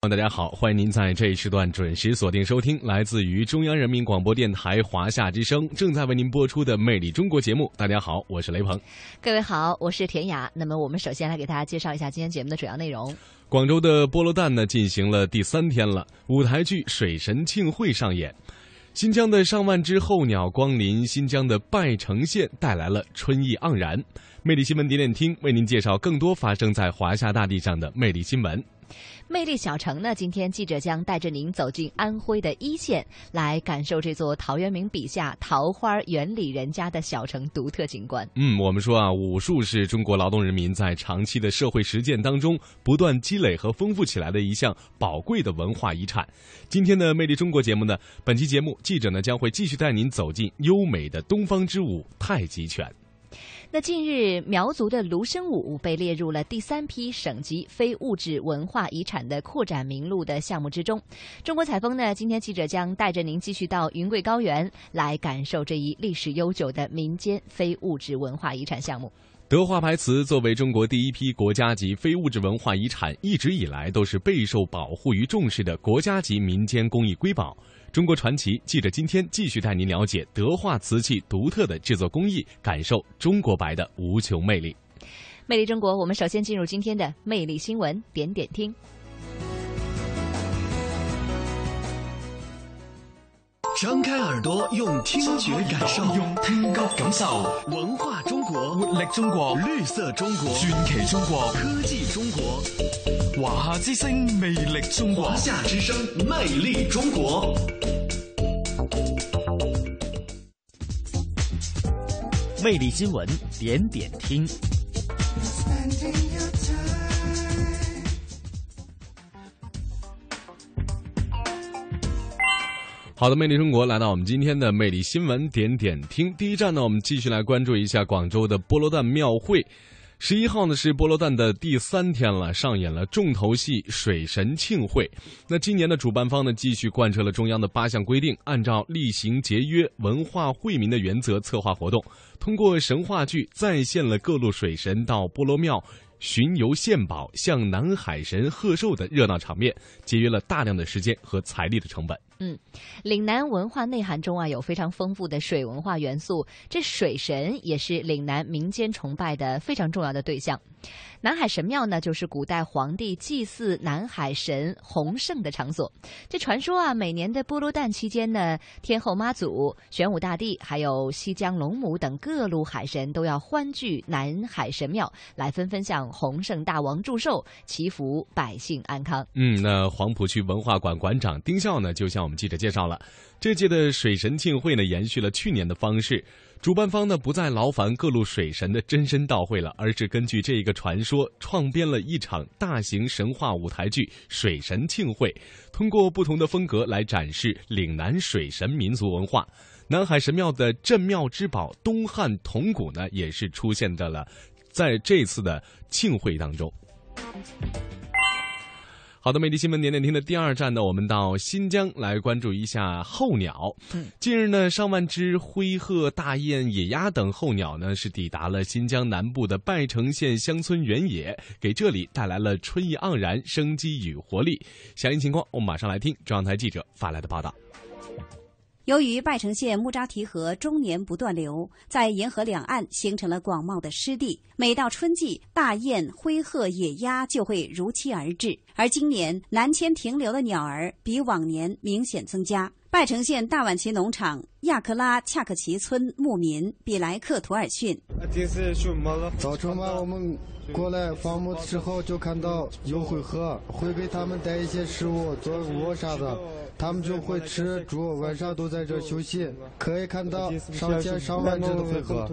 大家好，欢迎您在这一时段准时锁定收听来自于中央人民广播电台华夏之声正在为您播出的《魅力中国》节目。大家好，我是雷鹏。各位好，我是田雅。那么我们首先来给大家介绍一下今天节目的主要内容。广州的菠萝蛋呢进行了第三天了，舞台剧《水神庆会》上演。新疆的上万只候鸟光临新疆的拜城县，带来了春意盎然。魅力新闻点点听为您介绍更多发生在华夏大地上的魅力新闻。魅力小城呢？今天记者将带着您走进安徽的一线，来感受这座陶渊明笔下桃花源里人家的小城独特景观。嗯，我们说啊，武术是中国劳动人民在长期的社会实践当中不断积累和丰富起来的一项宝贵的文化遗产。今天的魅力中国节目呢，本期节目记者呢将会继续带您走进优美的东方之舞太极拳。那近日，苗族的芦笙舞被列入了第三批省级非物质文化遗产的扩展名录的项目之中。中国采风呢，今天记者将带着您继续到云贵高原，来感受这一历史悠久的民间非物质文化遗产项目。德化牌瓷作为中国第一批国家级非物质文化遗产，一直以来都是备受保护与重视的国家级民间工艺瑰宝。中国传奇记者今天继续带您了解德化瓷器独特的制作工艺，感受中国白的无穷魅力。魅力中国，我们首先进入今天的魅力新闻点点听。张开耳朵，用听觉感受，用听觉感受文化中国，活力中国，绿色中国，传奇中国，科技中国。华夏之声，魅力中国。华夏之声，魅力中国。魅力新闻点点听。好的，魅力中国来到我们今天的魅力新闻点点听。第一站呢，我们继续来关注一下广州的菠萝蛋庙会。十一号呢是菠萝蛋的第三天了，上演了重头戏水神庆会。那今年的主办方呢，继续贯彻了中央的八项规定，按照厉行节约、文化惠民的原则策划活动，通过神话剧再现了各路水神到菠萝庙。巡游献宝、向南海神贺寿的热闹场面，节约了大量的时间和财力的成本。嗯，岭南文化内涵中啊，有非常丰富的水文化元素。这水神也是岭南民间崇拜的非常重要的对象。南海神庙呢，就是古代皇帝祭祀南海神洪圣的场所。这传说啊，每年的菠萝诞期间呢，天后妈祖、玄武大帝，还有西江龙母等各路海神都要欢聚南海神庙，来纷纷向洪圣大王祝寿，祈福百姓安康。嗯，那黄浦区文化馆馆长丁笑呢，就向我们记者介绍了，这届的水神庆会呢，延续了去年的方式。主办方呢不再劳烦各路水神的真身到会了，而是根据这一个传说创编了一场大型神话舞台剧《水神庆会》，通过不同的风格来展示岭南水神民族文化。南海神庙的镇庙之宝东汉铜鼓呢，也是出现在了在这次的庆会当中。好的，美丽新闻点点听的第二站呢，我们到新疆来关注一下候鸟。近日呢，上万只灰鹤、大雁、野鸭等候鸟呢，是抵达了新疆南部的拜城县乡村原野，给这里带来了春意盎然、生机与活力。详细情况，我们马上来听中央台记者发来的报道。由于拜城县木扎提河终年不断流，在沿河两岸形成了广袤的湿地。每到春季，大雁、灰鹤、野鸭就会如期而至。而今年南迁停留的鸟儿比往年明显增加。拜城县大碗旗农场亚克拉恰克旗村牧民比莱克图尔逊：早晨嘛，我们过来放牧的时候就看到有灰鹤，会给他们带一些食物做窝啥的。他们就会吃住，晚上都在这休息。可以看到上千上万只的飞鹤。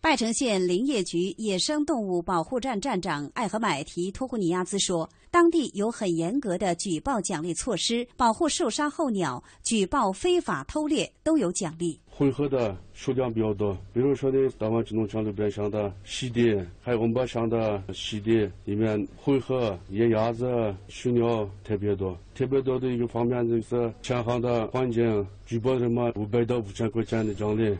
拜城县林业局野生动物保护站站长艾和买提托库尼亚兹说：“当地有很严格的举报奖励措施，保护受伤候鸟，举报非法偷猎都有奖励。灰鹤的数量比较多，比如说呢大湾支农场路边上的溪地，还有我们巴上的溪地里面，灰鹤、野鸭子、水鸟特别多。特别多的一个方面就是前行的环境，举报什么五百到五千块钱的奖励。”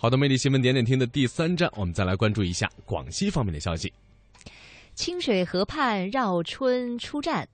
好的，魅力新闻点点听的第三站，我们再来关注一下广西方面的消息。清水河畔绕春出战。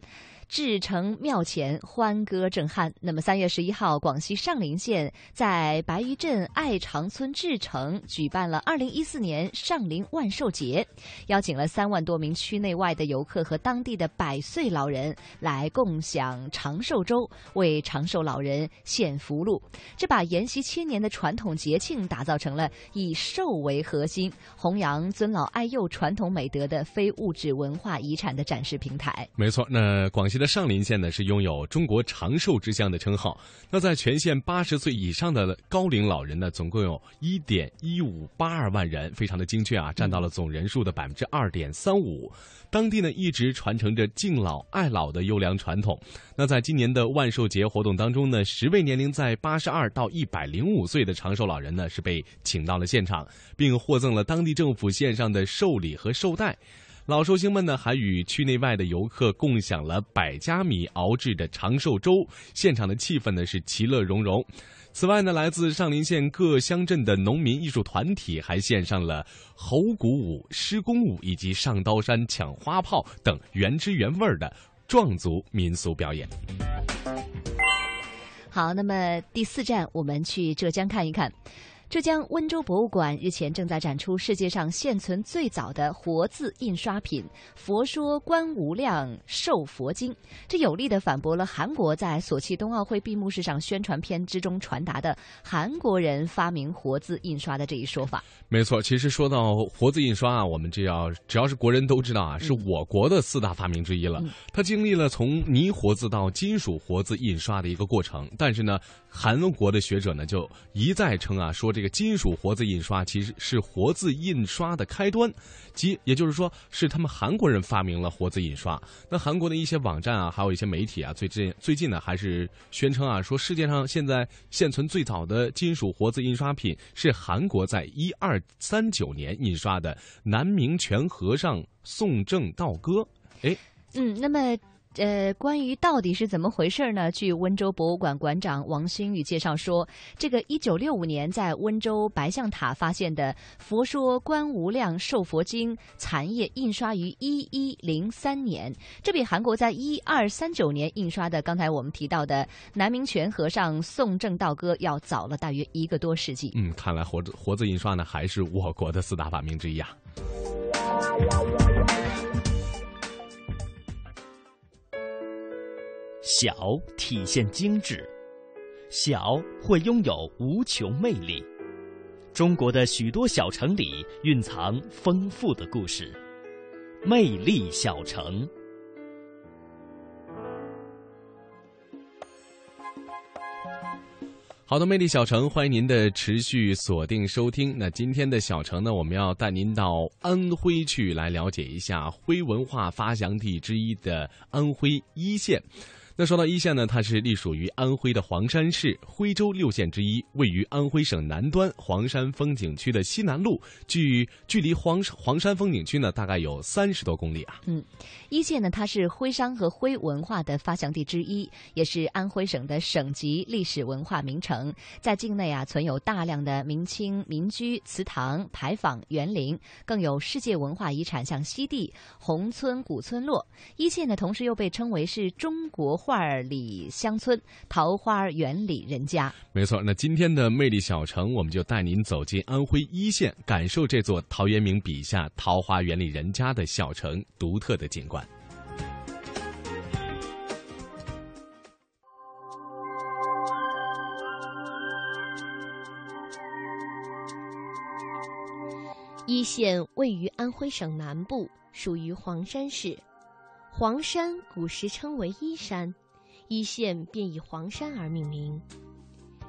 至诚庙前欢歌震撼。那么三月十一号，广西上林县在白鱼镇爱长村至诚举办了二零一四年上林万寿节，邀请了三万多名区内外的游客和当地的百岁老人来共享长寿粥，为长寿老人献福禄。这把沿袭千年的传统节庆打造成了以寿为核心、弘扬尊老爱幼传统美德的非物质文化遗产的展示平台。没错，那广西的。上林县呢是拥有中国长寿之乡的称号。那在全县八十岁以上的高龄老人呢，总共有一点一五八二万人，非常的精确啊，占到了总人数的百分之二点三五。当地呢一直传承着敬老爱老的优良传统。那在今年的万寿节活动当中呢，十位年龄在八十二到一百零五岁的长寿老人呢是被请到了现场，并获赠了当地政府献上的寿礼和寿带。老寿星们呢，还与区内外的游客共享了百家米熬制的长寿粥，现场的气氛呢是其乐融融。此外呢，来自上林县各乡镇的农民艺术团体还献上了猴鼓舞、施工舞以及上刀山抢花炮等原汁原味的壮族民俗表演。好，那么第四站，我们去浙江看一看。浙江温州博物馆日前正在展出世界上现存最早的活字印刷品《佛说观无量寿佛经》，这有力的反驳了韩国在索契冬奥会闭幕式上宣传片之中传达的韩国人发明活字印刷的这一说法。没错，其实说到活字印刷啊，我们这要只要是国人都知道啊，是我国的四大发明之一了。它经历了从泥活字到金属活字印刷的一个过程，但是呢，韩国的学者呢就一再称啊，说这。个金属活字印刷其实是活字印刷的开端，即也就是说是他们韩国人发明了活字印刷。那韩国的一些网站啊，还有一些媒体啊，最近最近呢还是宣称啊，说世界上现在现存最早的金属活字印刷品是韩国在一二三九年印刷的南明泉和尚宋正道歌。哎，嗯，那么。呃，关于到底是怎么回事呢？据温州博物馆馆长王新宇介绍说，这个一九六五年在温州白象塔发现的《佛说观无量寿佛经》残页，印刷于一一零三年，这比韩国在一二三九年印刷的刚才我们提到的南明泉和尚宋正道歌要早了大约一个多世纪。嗯，看来活字活字印刷呢，还是我国的四大发明之一啊。小体现精致，小会拥有无穷魅力。中国的许多小城里蕴藏丰富的故事，魅力小城。好的，魅力小城，欢迎您的持续锁定收听。那今天的小城呢，我们要带您到安徽去，来了解一下徽文化发祥地之一的安徽一县。那说到一线呢，它是隶属于安徽的黄山市，徽州六县之一，位于安徽省南端黄山风景区的西南路，距距离黄黄山风景区呢大概有三十多公里啊。嗯，一线呢，它是徽商和徽文化的发祥地之一，也是安徽省的省级历史文化名城，在境内啊存有大量的明清民居、祠堂、牌坊、园林，更有世界文化遗产像西递、宏村古村落。一线呢，同时又被称为是中国。画里乡村，桃花源里人家。没错，那今天的魅力小城，我们就带您走进安徽一线，感受这座陶渊明笔下桃花源里人家的小城独特的景观。一线位于安徽省南部，属于黄山市。黄山古时称为依山，依县便以黄山而命名。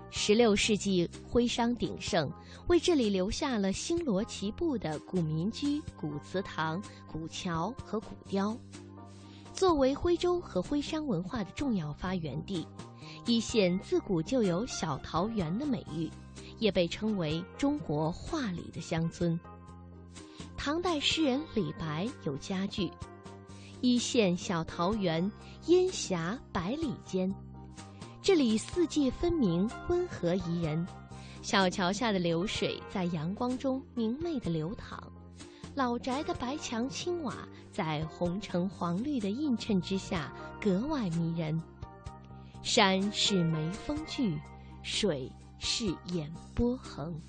十六世纪徽商鼎盛，为这里留下了星罗棋布的古民居、古祠堂、古桥和古雕。作为徽州和徽商文化的重要发源地，一县自古就有“小桃源”的美誉，也被称为中国画里的乡村。唐代诗人李白有佳句。一线小桃源，烟霞百里间。这里四季分明，温和宜人。小桥下的流水在阳光中明媚的流淌，老宅的白墙青瓦在红橙黄绿的映衬之下格外迷人。山是眉峰聚，水是眼波横。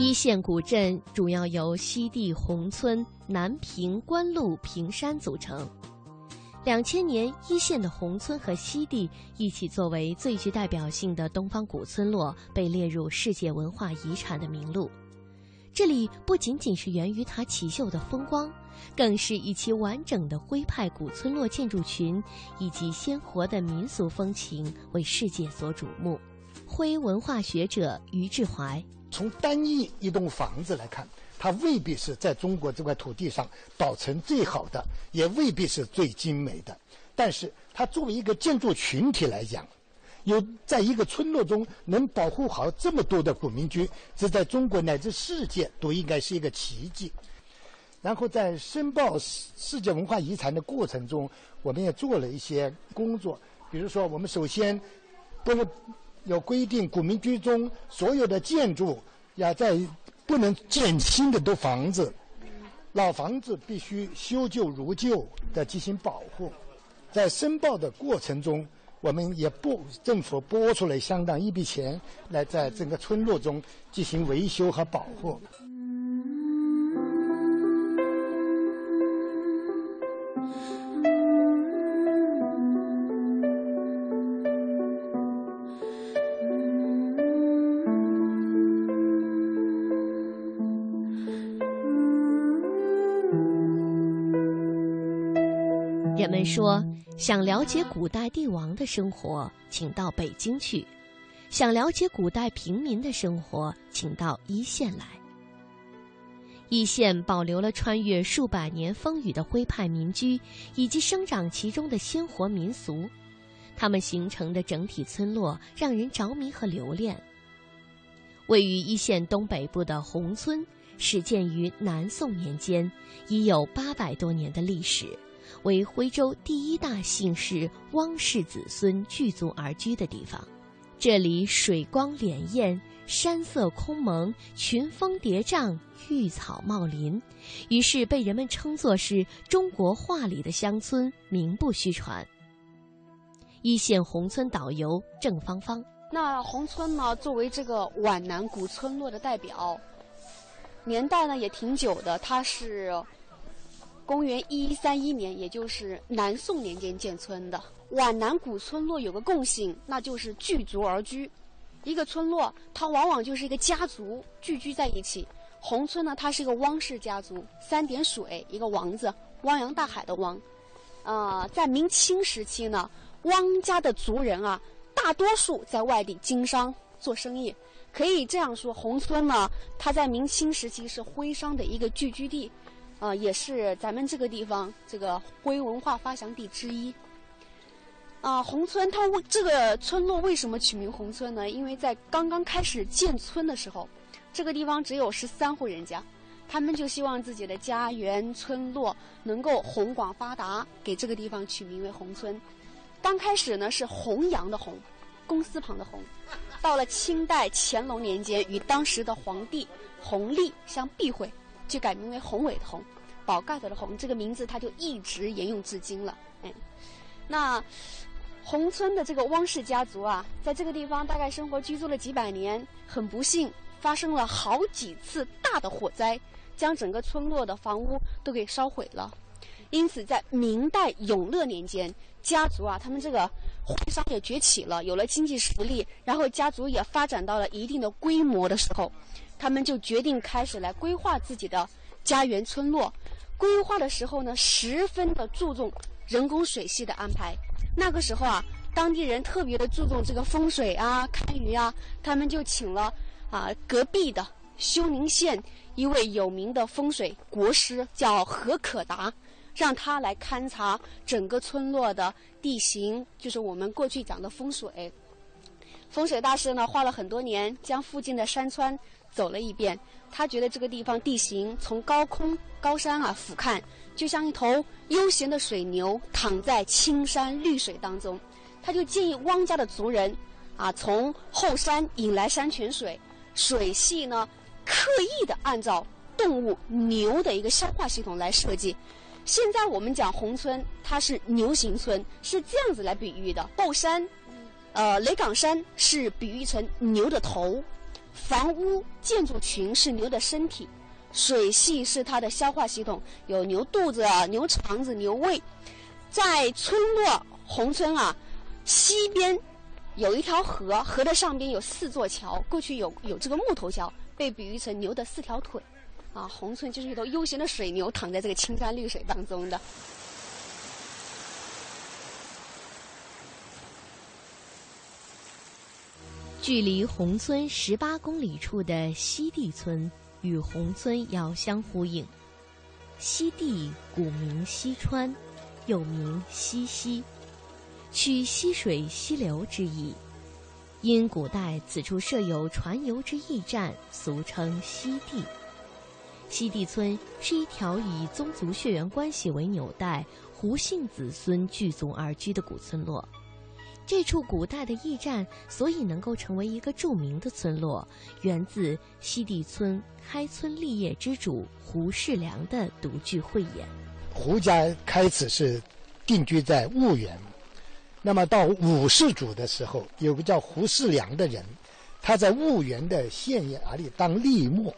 一线古镇主要由西递宏村、南平关路平山组成。两千年，一线的宏村和西递一起作为最具代表性的东方古村落，被列入世界文化遗产的名录。这里不仅仅是源于它奇秀的风光，更是以其完整的徽派古村落建筑群以及鲜活的民俗风情为世界所瞩目。徽文化学者于志怀。从单一一栋房子来看，它未必是在中国这块土地上保存最好的，也未必是最精美的。但是，它作为一个建筑群体来讲，有在一个村落中能保护好这么多的古民居，这在中国乃至世界都应该是一个奇迹。然后，在申报世界文化遗产的过程中，我们也做了一些工作，比如说，我们首先不能。有规定，古民居中所有的建筑要在不能建新的都房子，老房子必须修旧如旧的进行保护。在申报的过程中，我们也拨政府拨出来相当一笔钱来在整个村落中进行维修和保护。们说，想了解古代帝王的生活，请到北京去；想了解古代平民的生活，请到一线来。一线保留了穿越数百年风雨的徽派民居，以及生长其中的鲜活民俗，它们形成的整体村落让人着迷和留恋。位于一线东北部的宏村，始建于南宋年间，已有八百多年的历史。为徽州第一大姓氏汪氏子孙聚族而居的地方，这里水光潋滟，山色空蒙，群峰叠嶂，绿草茂林，于是被人们称作是中国画里的乡村，名不虚传。一线宏村导游郑芳芳，那宏村呢，作为这个皖南古村落的代表，年代呢也挺久的，它是。公元一一三一年，也就是南宋年间建村的皖南古村落有个共性，那就是聚族而居。一个村落，它往往就是一个家族聚居在一起。宏村呢，它是一个汪氏家族，三点水一个王字，汪洋大海的汪。呃，在明清时期呢，汪家的族人啊，大多数在外地经商做生意。可以这样说，宏村呢，它在明清时期是徽商的一个聚居地。啊，也是咱们这个地方这个徽文化发祥地之一。啊，宏村它为这个村落为什么取名宏村呢？因为在刚刚开始建村的时候，这个地方只有十三户人家，他们就希望自己的家园村落能够宏广发达，给这个地方取名为宏村。刚开始呢是弘扬的弘，公司旁的弘。到了清代乾隆年间，与当时的皇帝弘历相避讳。就改名为宏伟的宏，宝盖头的宏，这个名字它就一直沿用至今了。哎，那宏村的这个汪氏家族啊，在这个地方大概生活居住了几百年，很不幸发生了好几次大的火灾，将整个村落的房屋都给烧毁了。因此，在明代永乐年间，家族啊，他们这个徽商也崛起了，有了经济实力，然后家族也发展到了一定的规模的时候。他们就决定开始来规划自己的家园村落。规划的时候呢，十分的注重人工水系的安排。那个时候啊，当地人特别的注重这个风水啊、堪舆啊，他们就请了啊隔壁的休宁县一位有名的风水国师，叫何可达，让他来勘察整个村落的地形，就是我们过去讲的风水。风水大师呢，花了很多年，将附近的山川。走了一遍，他觉得这个地方地形从高空高山啊俯瞰，就像一头悠闲的水牛躺在青山绿水当中。他就建议汪家的族人啊，从后山引来山泉水，水系呢刻意的按照动物牛的一个消化系统来设计。现在我们讲宏村，它是牛形村，是这样子来比喻的。后山，呃，雷岗山是比喻成牛的头，房屋建筑群是牛的身体，水系是它的消化系统，有牛肚子、牛肠子、牛胃。在村落宏村啊，西边有一条河，河的上边有四座桥，过去有有这个木头桥，被比喻成牛的四条腿。啊，宏村就是一头悠闲的水牛，躺在这个青山绿水当中的。距离宏村十八公里处的西地村与宏村遥相呼应。西地古名西川，又名西溪，取溪水溪流之意。因古代此处设有船游之驿站，俗称西地。西地村是一条以宗族血缘关系为纽带、胡姓子孙聚族而居的古村落。这处古代的驿站所以能够成为一个著名的村落，源自西递村开村立业之主胡世良的独具慧眼。胡家开始是定居在婺源，那么到五世祖的时候，有个叫胡世良的人，他在婺源的县衙里当吏目。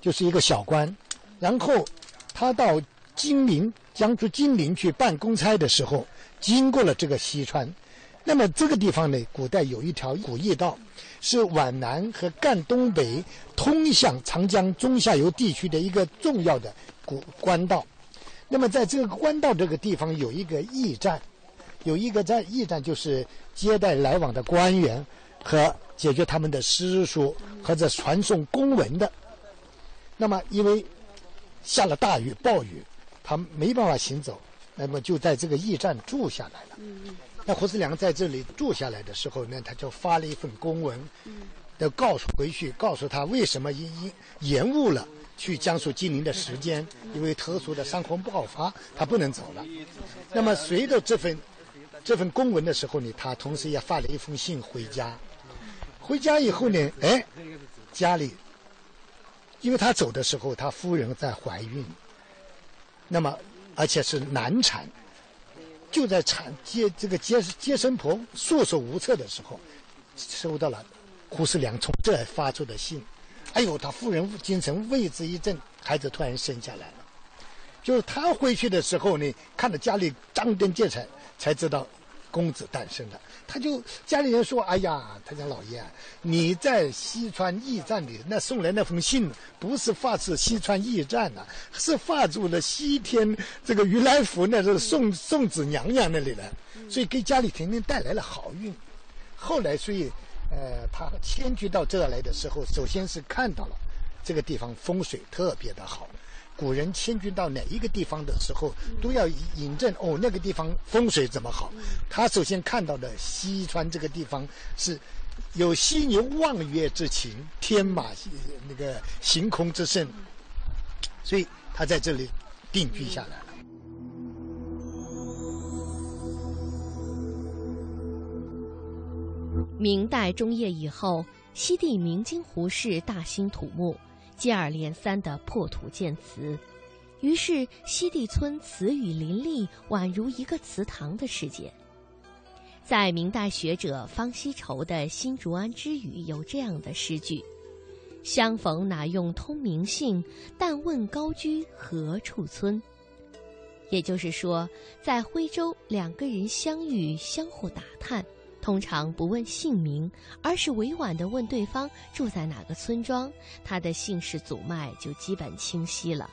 就是一个小官，然后他到金陵，江苏金陵去办公差的时候，经过了这个西川。那么这个地方呢，古代有一条古驿道，是皖南和赣东北通向长江中下游地区的一个重要的古官道。那么在这个官道这个地方有一个驿站，有一个站驿站就是接待来往的官员和解决他们的私书或者传送公文的。那么，因为下了大雨、暴雨，他没办法行走，那么就在这个驿站住下来了。那胡世良在这里住下来的时候呢，他就发了一份公文，要告诉回去，告诉他为什么因因延误了去江苏金陵的时间，因为特殊的伤风爆发，他不能走了。那么随着这份这份公文的时候呢，他同时也发了一封信回家。回家以后呢，哎，家里。因为他走的时候，他夫人在怀孕，那么而且是难产，就在产接这个接接生婆束手无策的时候，收到了胡世良从这发出的信。哎呦，他夫人精神为之一振，孩子突然生下来了。就是他回去的时候呢，看到家里张灯结彩，才知道。公子诞生了，他就家里人说：“哎呀，他讲老爷，你在西川驿站里那送来那封信，不是发自西川驿站呐，是发自了西天这个如来佛那是送送子娘娘那里的，所以给家里天天带来了好运。后来，所以呃，他迁居到这来的时候，首先是看到了这个地方风水特别的好。”古人迁居到哪一个地方的时候，都要引证哦，那个地方风水怎么好？他首先看到的西川这个地方是有犀牛望月之情，天马那个行空之盛，所以他在这里定居下来了。明代中叶以后，西地明经胡氏大兴土木。接二连三的破土建祠，于是西递村祠宇林立，宛如一个祠堂的世界。在明代学者方锡畴的《新竹安之语》有这样的诗句：“相逢哪用通明姓，但问高居何处村。”也就是说，在徽州，两个人相遇，相互打探。通常不问姓名，而是委婉地问对方住在哪个村庄，他的姓氏祖脉就基本清晰了。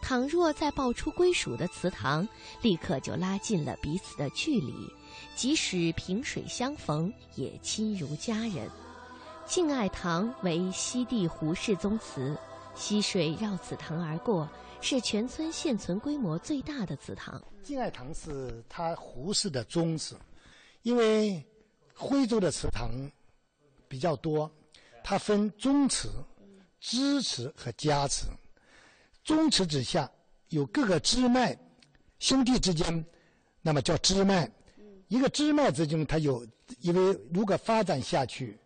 倘若再报出归属的祠堂，立刻就拉近了彼此的距离，即使萍水相逢，也亲如家人。敬爱堂为西递胡氏宗祠，溪水绕祠堂而过，是全村现存规模最大的祠堂。敬爱堂是他胡氏的宗祠，因为。徽州的祠堂比较多，它分宗祠、支祠和家祠。宗祠之下有各个支脉，兄弟之间，那么叫支脉；一个支脉之中，它有，因为如果发展下去，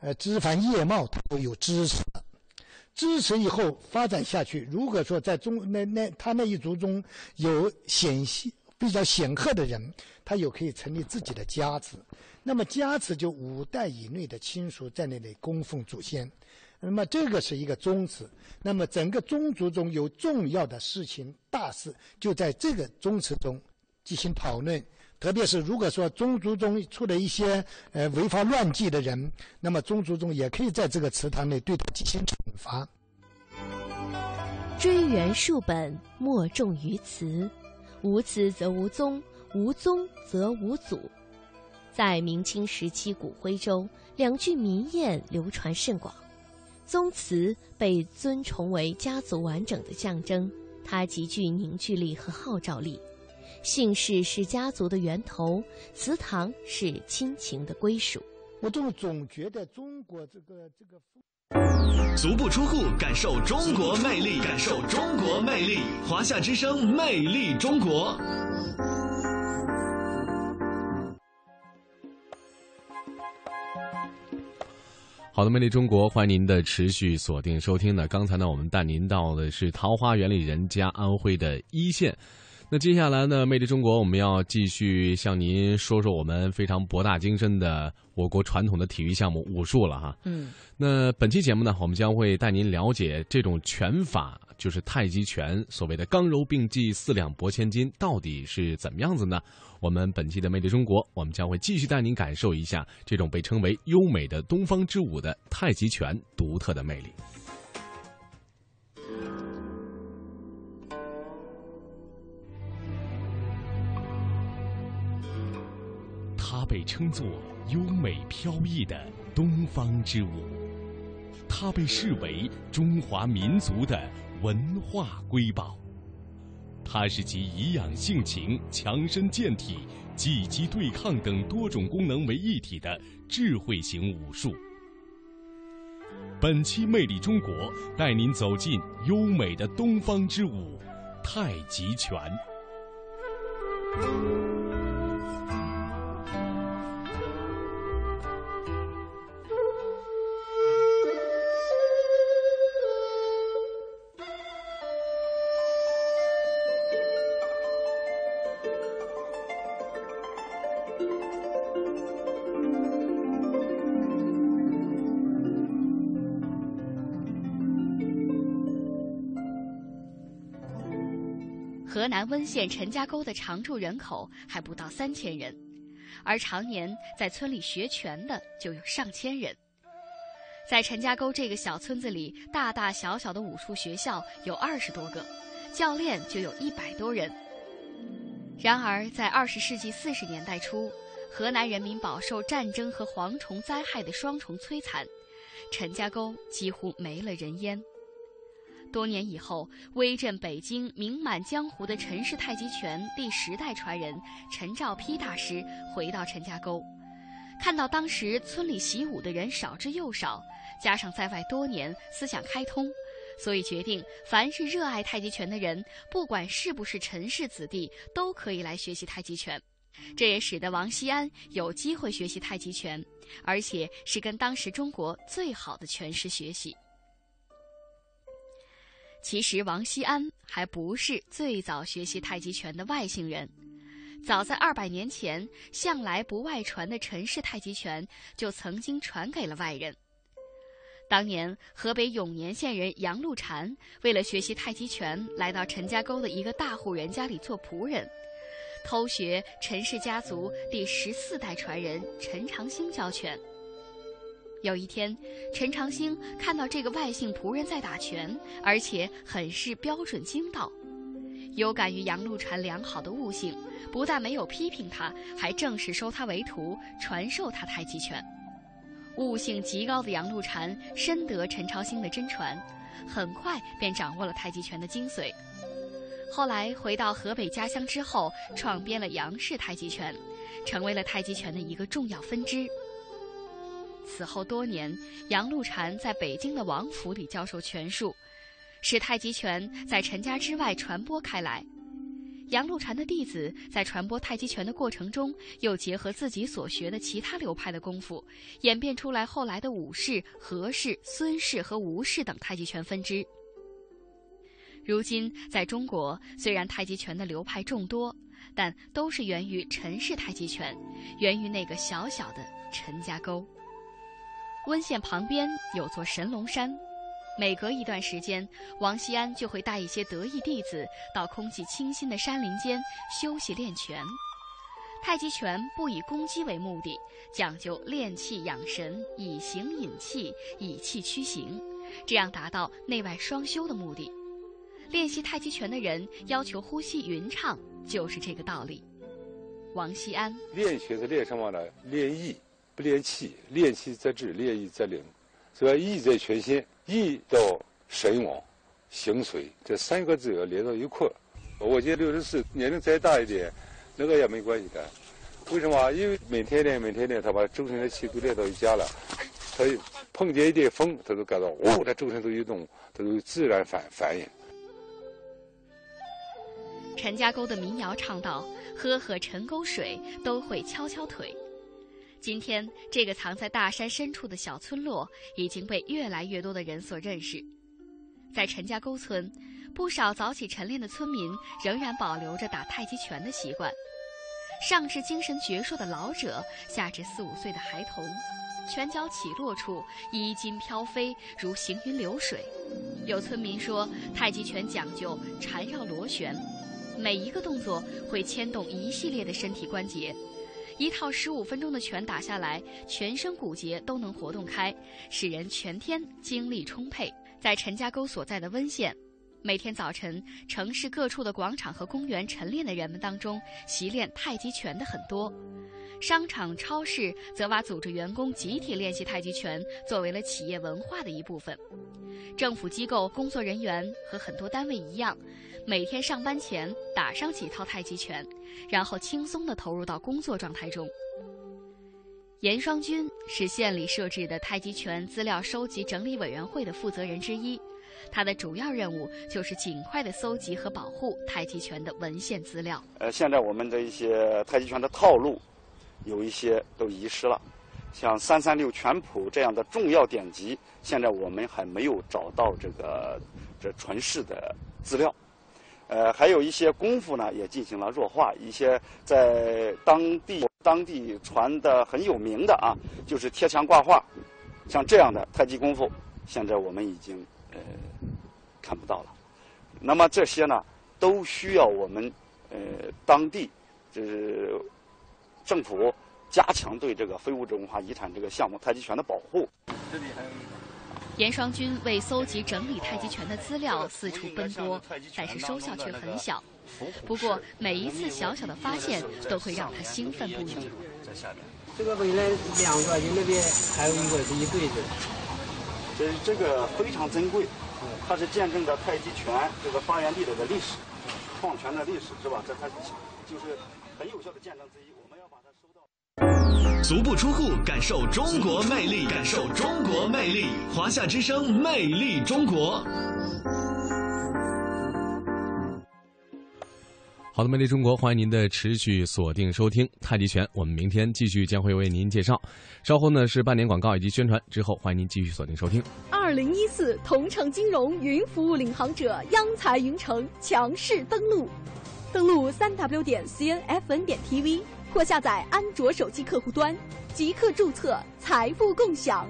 呃，枝繁叶茂，它都有支持。支持以后发展下去，如果说在中那那他那一族中有显系比较显赫的人，他有可以成立自己的家子。那么家子就五代以内的亲属在那里供奉祖先。那么这个是一个宗祠。那么整个宗族中有重要的事情大事，就在这个宗祠中进行讨论。特别是如果说宗族中出了一些呃违法乱纪的人，那么宗族中也可以在这个祠堂内对他进行惩罚。追源数本，莫重于祠。无祠则无宗，无宗则无祖。在明清时期古徽州，两句民谚流传甚广。宗祠被尊崇为家族完整的象征，它极具凝聚力和号召力。姓氏是家族的源头，祠堂是亲情的归属。我总总觉得中国这个这个。足不出户，感受中国魅力，感受中国魅力。华夏之声，魅力中国。好的，魅力中国，欢迎您的持续锁定收听呢。刚才呢，我们带您到的是桃花源里人家安徽的一线。那接下来呢，魅力中国，我们要继续向您说说我们非常博大精深的我国传统的体育项目武术了哈。嗯，那本期节目呢，我们将会带您了解这种拳法，就是太极拳，所谓的刚柔并济、四两拨千斤，到底是怎么样子呢？我们本期的魅力中国，我们将会继续带您感受一下这种被称为优美的东方之舞的太极拳独特的魅力。它被称作优美飘逸的东方之舞，它被视为中华民族的文化瑰宝。它是集颐养性情、强身健体、积极对抗等多种功能为一体的智慧型武术。本期《魅力中国》带您走进优美的东方之舞——太极拳。南温县陈家沟的常住人口还不到三千人，而常年在村里学拳的就有上千人。在陈家沟这个小村子里，大大小小的武术学校有二十多个，教练就有一百多人。然而，在二十世纪四十年代初，河南人民饱受战争和蝗虫灾害的双重摧残，陈家沟几乎没了人烟。多年以后，威震北京、名满江湖的陈氏太极拳第十代传人陈兆丕大师回到陈家沟，看到当时村里习武的人少之又少，加上在外多年，思想开通，所以决定凡是热爱太极拳的人，不管是不是陈氏子弟，都可以来学习太极拳。这也使得王锡安有机会学习太极拳，而且是跟当时中国最好的拳师学习。其实，王锡安还不是最早学习太极拳的外姓人。早在二百年前，向来不外传的陈氏太极拳就曾经传给了外人。当年，河北永年县人杨露禅为了学习太极拳，来到陈家沟的一个大户人家里做仆人，偷学陈氏家族第十四代传人陈长兴教拳。有一天，陈长兴看到这个外姓仆人在打拳，而且很是标准精到。有感于杨露禅良好的悟性，不但没有批评他，还正式收他为徒，传授他太极拳。悟性极高的杨露禅深得陈长兴的真传，很快便掌握了太极拳的精髓。后来回到河北家乡之后，创编了杨氏太极拳，成为了太极拳的一个重要分支。此后多年，杨露禅在北京的王府里教授拳术，使太极拳在陈家之外传播开来。杨露禅的弟子在传播太极拳的过程中，又结合自己所学的其他流派的功夫，演变出来后来的武氏、何氏、孙氏和吴氏等太极拳分支。如今，在中国，虽然太极拳的流派众多，但都是源于陈氏太极拳，源于那个小小的陈家沟。温县旁边有座神龙山。每隔一段时间，王锡安就会带一些得意弟子到空气清新的山林间休息练拳。太极拳不以攻击为目的，讲究练气养神，以形引气，以气驱形，这样达到内外双修的目的。练习太极拳的人要求呼吸匀畅，就是这个道理。王锡安练拳是练什么呢？练意，不练气；练气则志，练意则灵。所以意在全心。意到神往，形随这三个字要连到一块儿。我今六十四，年龄再大一点，那个也没关系的。为什么？因为每天练，每天练，他把周身的气都练到一家了。他碰见一点风，他都感到哦，他周身都一动，他都自然反反应。陈家沟的民谣唱道：“喝喝陈沟水，都会敲敲腿。”今天，这个藏在大山深处的小村落已经被越来越多的人所认识。在陈家沟村，不少早起晨练的村民仍然保留着打太极拳的习惯。上至精神矍铄的老者，下至四五岁的孩童，拳脚起落处衣襟飘飞，如行云流水。有村民说，太极拳讲究缠绕螺旋，每一个动作会牵动一系列的身体关节。一套十五分钟的拳打下来，全身骨节都能活动开，使人全天精力充沛。在陈家沟所在的温县，每天早晨，城市各处的广场和公园晨练的人们当中，习练太极拳的很多。商场、超市则把组织员工集体练习太极拳作为了企业文化的一部分。政府机构工作人员和很多单位一样。每天上班前打上几套太极拳，然后轻松地投入到工作状态中。严双军是县里设置的太极拳资料收集整理委员会的负责人之一，他的主要任务就是尽快地搜集和保护太极拳的文献资料。呃，现在我们的一些太极拳的套路，有一些都遗失了，像三三六全谱这样的重要典籍，现在我们还没有找到这个这传世的资料。呃，还有一些功夫呢，也进行了弱化。一些在当地当地传的很有名的啊，就是贴墙挂画，像这样的太极功夫，现在我们已经呃看不到了。那么这些呢，都需要我们呃当地就是政府加强对这个非物质文化遗产这个项目太极拳的保护。这里还有一个。严双军为搜集整理太极拳的资料四处奔波，但是收效却很小。不过每一次小小的发现都会让他兴奋不已。在下面，这个本来两个，你那边还有一个是一对子，这这个非常珍贵，它是见证着太极拳这个发源地的历史，创拳的历史是吧？这它就是很有效的见证之一。足不出户，感受中国魅力，感受中国魅力。华夏之声，魅力中国。好的，魅力中国，欢迎您的持续锁定收听太极拳。我们明天继续将会为您介绍。稍后呢是半年广告以及宣传，之后欢迎您继续锁定收听。二零一四同城金融云服务领航者央财云城强势登陆，登录三 w 点 cnfn 点 tv。或下载安卓手机客户端，即刻注册财富共享。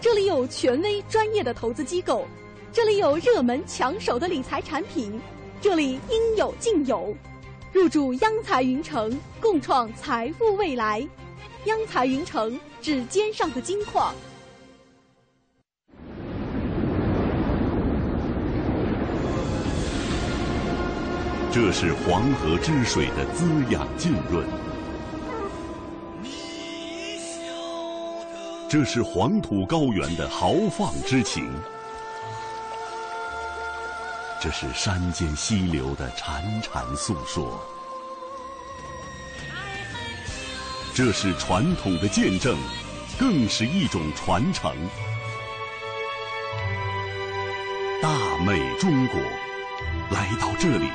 这里有权威专业的投资机构，这里有热门抢手的理财产品，这里应有尽有。入驻央财云城，共创财富未来。央财云城，指尖上的金矿。这是黄河之水的滋养浸润。这是黄土高原的豪放之情，这是山间溪流的潺潺诉说，这是传统的见证，更是一种传承。大美中国，来到这里，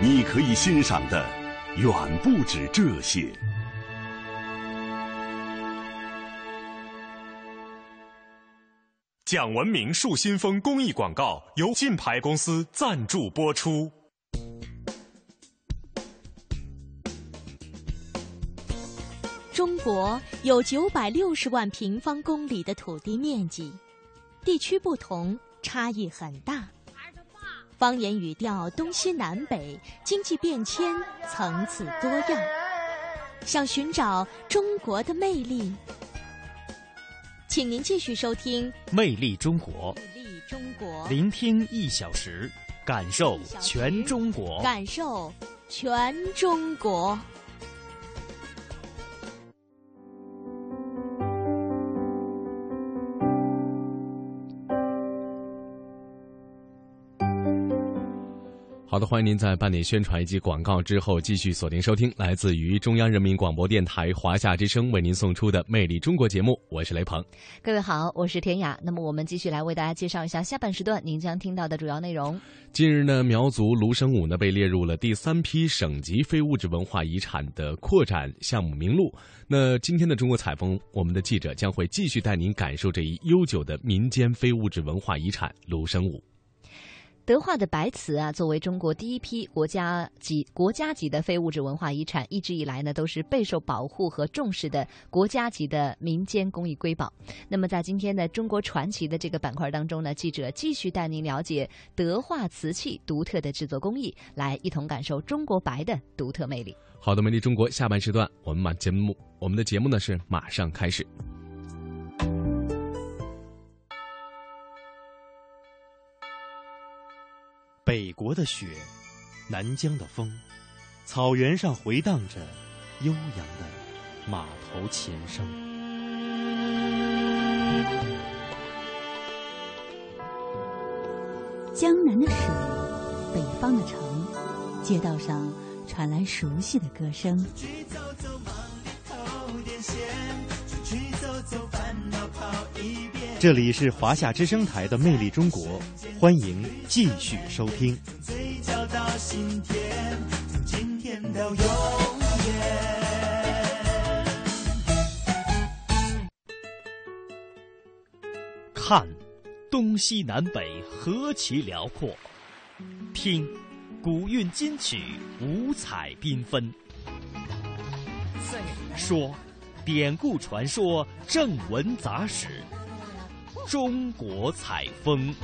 你可以欣赏的远不止这些。讲文明树新风公益广告由金牌公司赞助播出。中国有九百六十万平方公里的土地面积，地区不同，差异很大。方言语调东西南北，经济变迁层次多样。想寻找中国的魅力。请您继续收听《魅力中国》，魅力中国，聆听一小时，感受全中国，感受全中国。好的，欢迎您在半点宣传以及广告之后继续锁定收听来自于中央人民广播电台华夏之声为您送出的《魅力中国》节目，我是雷鹏。各位好，我是田雅。那么我们继续来为大家介绍一下下半时段您将听到的主要内容。近日呢，苗族芦笙舞呢被列入了第三批省级非物质文化遗产的扩展项目名录。那今天的中国采风，我们的记者将会继续带您感受这一悠久的民间非物质文化遗产芦笙舞。德化的白瓷啊，作为中国第一批国家级国家级的非物质文化遗产，一直以来呢都是备受保护和重视的国家级的民间工艺瑰宝。那么在今天的中国传奇的这个板块当中呢，记者继续带您了解德化瓷器独特的制作工艺，来一同感受中国白的独特魅力。好的，美丽中国下半时段，我们把节目我们的节目呢是马上开始。北国的雪，南疆的风，草原上回荡着悠扬的马头琴声。江南的水，北方的城，街道上传来熟悉的歌声。这里是华夏之声台的《魅力中国》，欢迎继续收听。看，东西南北何其辽阔；听，古韵今曲五彩缤纷；说，典故传说正文杂史。中国采风。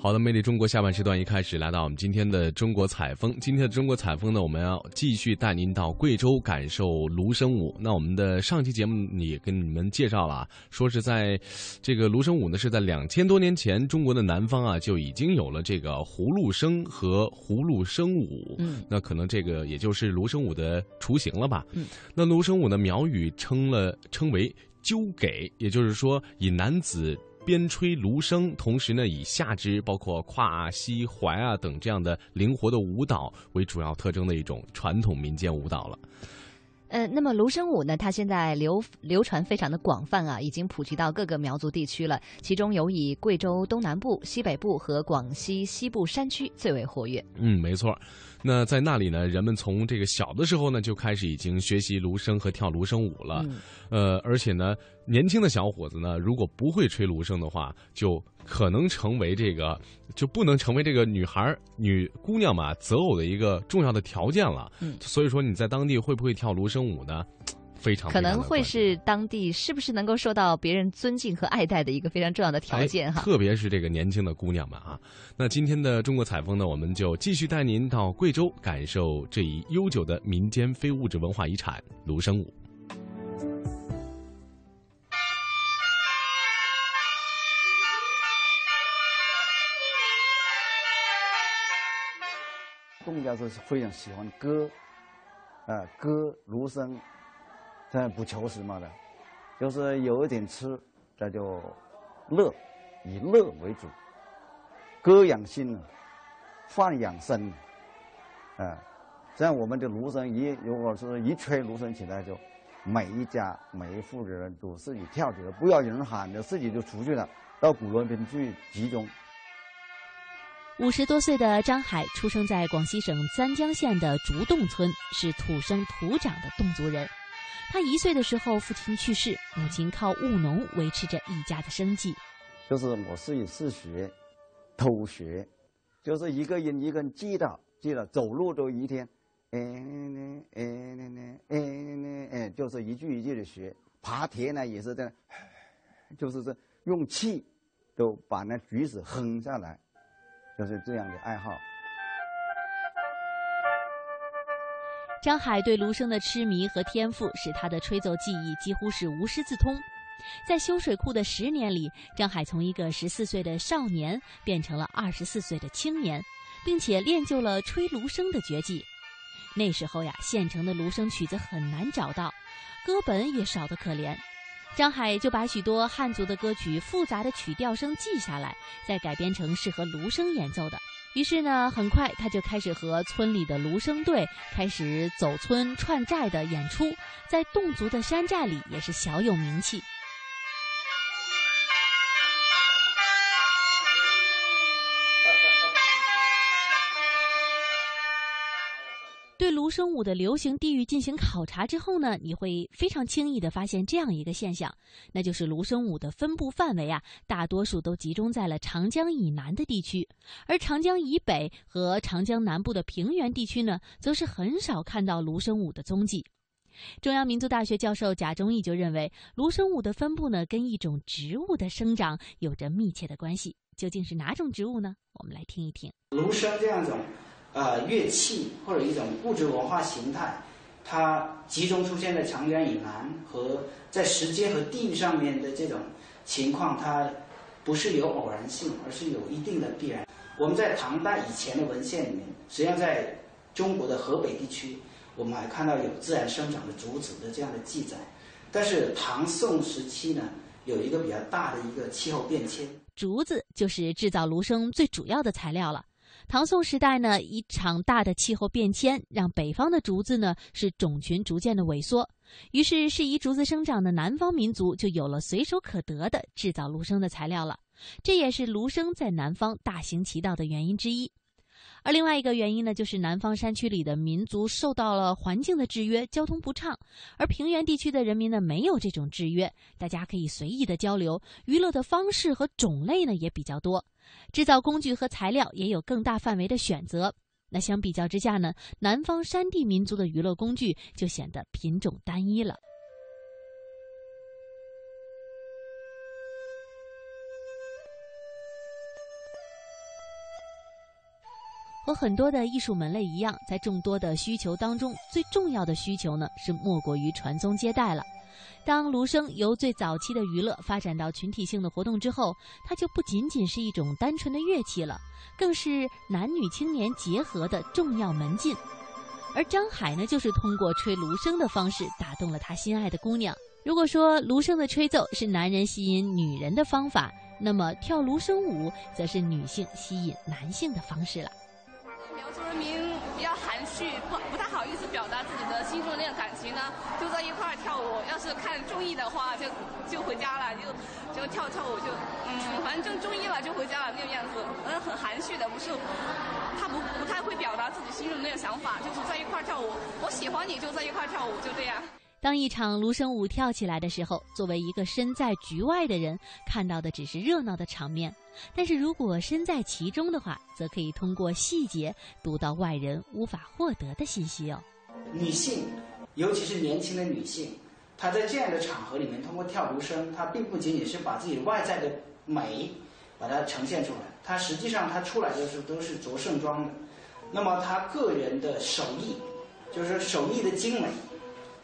好的，魅力中国下半时段一开始来到我们今天的中国采风。今天的中国采风呢，我们要继续带您到贵州感受芦笙舞。那我们的上期节目也跟你们介绍了，说是在这个芦笙舞呢，是在两千多年前，中国的南方啊就已经有了这个葫芦笙和葫芦笙舞。嗯，那可能这个也就是芦笙舞的雏形了吧？嗯，那芦笙舞呢，苗语称了称为纠给，也就是说以男子。边吹芦笙，同时呢，以下肢包括胯、膝、踝啊等这样的灵活的舞蹈为主要特征的一种传统民间舞蹈了。呃，那么芦笙舞呢，它现在流流传非常的广泛啊，已经普及到各个苗族地区了。其中有以贵州东南部、西北部和广西西部山区最为活跃。嗯，没错。那在那里呢，人们从这个小的时候呢，就开始已经学习芦笙和跳芦笙舞了。呃，而且呢，年轻的小伙子呢，如果不会吹芦笙的话，就可能成为这个就不能成为这个女孩女姑娘嘛择偶的一个重要的条件了。嗯，所以说你在当地会不会跳芦笙舞呢？非常可能会是当地是不是能够受到别人尊敬和爱戴的一个非常重要的条件哈。特别是这个年轻的姑娘们啊。那今天的中国采风呢，我们就继续带您到贵州，感受这一悠久的民间非物质文化遗产芦笙舞。东家是非常喜欢歌，啊，歌芦笙。这不求什么的，就是有一点吃，这就乐，以乐为主。歌养心，饭养生，啊，这样我们的芦笙一如果是一吹芦笙起来，就每一家每一户人都自己跳起来，不要有人喊着，自己就出去了，到鼓楼边去集中。五十多岁的张海出生在广西省三江县的竹洞村，是土生土长的侗族人。他一岁的时候，父亲去世，母亲靠务农维持着一家的生计。就是我自己自学，偷学，就是一个人一个人记的，记的，走路都一天，哎呢哎呢呢哎呢哎，就是一句一句的学。爬田呢也是这样，就是这用气，都把那句子哼下来，就是这样的爱好。张海对芦笙的痴迷和天赋，使他的吹奏技艺几乎是无师自通。在修水库的十年里，张海从一个十四岁的少年变成了二十四岁的青年，并且练就了吹芦笙的绝技。那时候呀，现成的芦笙曲子很难找到，歌本也少得可怜。张海就把许多汉族的歌曲复杂的曲调声记下来，再改编成适合芦笙演奏的。于是呢，很快他就开始和村里的芦笙队开始走村串寨的演出，在侗族的山寨里也是小有名气。对芦笙舞的流行地域进行考察之后呢，你会非常轻易的发现这样一个现象，那就是芦生舞的分布范围啊，大多数都集中在了长江以南的地区，而长江以北和长江南部的平原地区呢，则是很少看到芦生舞的踪迹。中央民族大学教授贾忠义就认为，芦生舞的分布呢，跟一种植物的生长有着密切的关系。究竟是哪种植物呢？我们来听一听。芦笙这样一种。呃，乐器或者一种物质文化形态，它集中出现在长江以南和在时间和地域上面的这种情况，它不是有偶然性，而是有一定的必然。我们在唐代以前的文献里面，实际上在中国的河北地区，我们还看到有自然生长的竹子的这样的记载。但是唐宋时期呢，有一个比较大的一个气候变迁，竹子就是制造芦笙最主要的材料了。唐宋时代呢，一场大的气候变迁让北方的竹子呢是种群逐渐的萎缩，于是适宜竹子生长的南方民族就有了随手可得的制造芦笙的材料了，这也是芦笙在南方大行其道的原因之一。而另外一个原因呢，就是南方山区里的民族受到了环境的制约，交通不畅；而平原地区的人民呢，没有这种制约，大家可以随意的交流，娱乐的方式和种类呢也比较多，制造工具和材料也有更大范围的选择。那相比较之下呢，南方山地民族的娱乐工具就显得品种单一了。和很多的艺术门类一样，在众多的需求当中，最重要的需求呢，是莫过于传宗接代了。当芦笙由最早期的娱乐发展到群体性的活动之后，它就不仅仅是一种单纯的乐器了，更是男女青年结合的重要门径。而张海呢，就是通过吹芦笙的方式打动了他心爱的姑娘。如果说芦笙的吹奏是男人吸引女人的方法，那么跳芦笙舞则是女性吸引男性的方式了比较含蓄，不不太好意思表达自己的心中的那种感情呢，就在一块儿跳舞。要是看综艺的话，就就回家了，就就跳跳舞，就嗯，反正就综艺了，就回家了那个样子。嗯，很含蓄的，不是他不不太会表达自己心中那个想法，就是在一块跳舞。我喜欢你就在一块跳舞，就这样。当一场芦笙舞跳起来的时候，作为一个身在局外的人，看到的只是热闹的场面；但是如果身在其中的话，则可以通过细节读到外人无法获得的信息哦。女性，尤其是年轻的女性，她在这样的场合里面通过跳芦笙，她并不仅仅是把自己外在的美把它呈现出来，她实际上她出来的时候都是着盛装的。那么她个人的手艺，就是手艺的精美。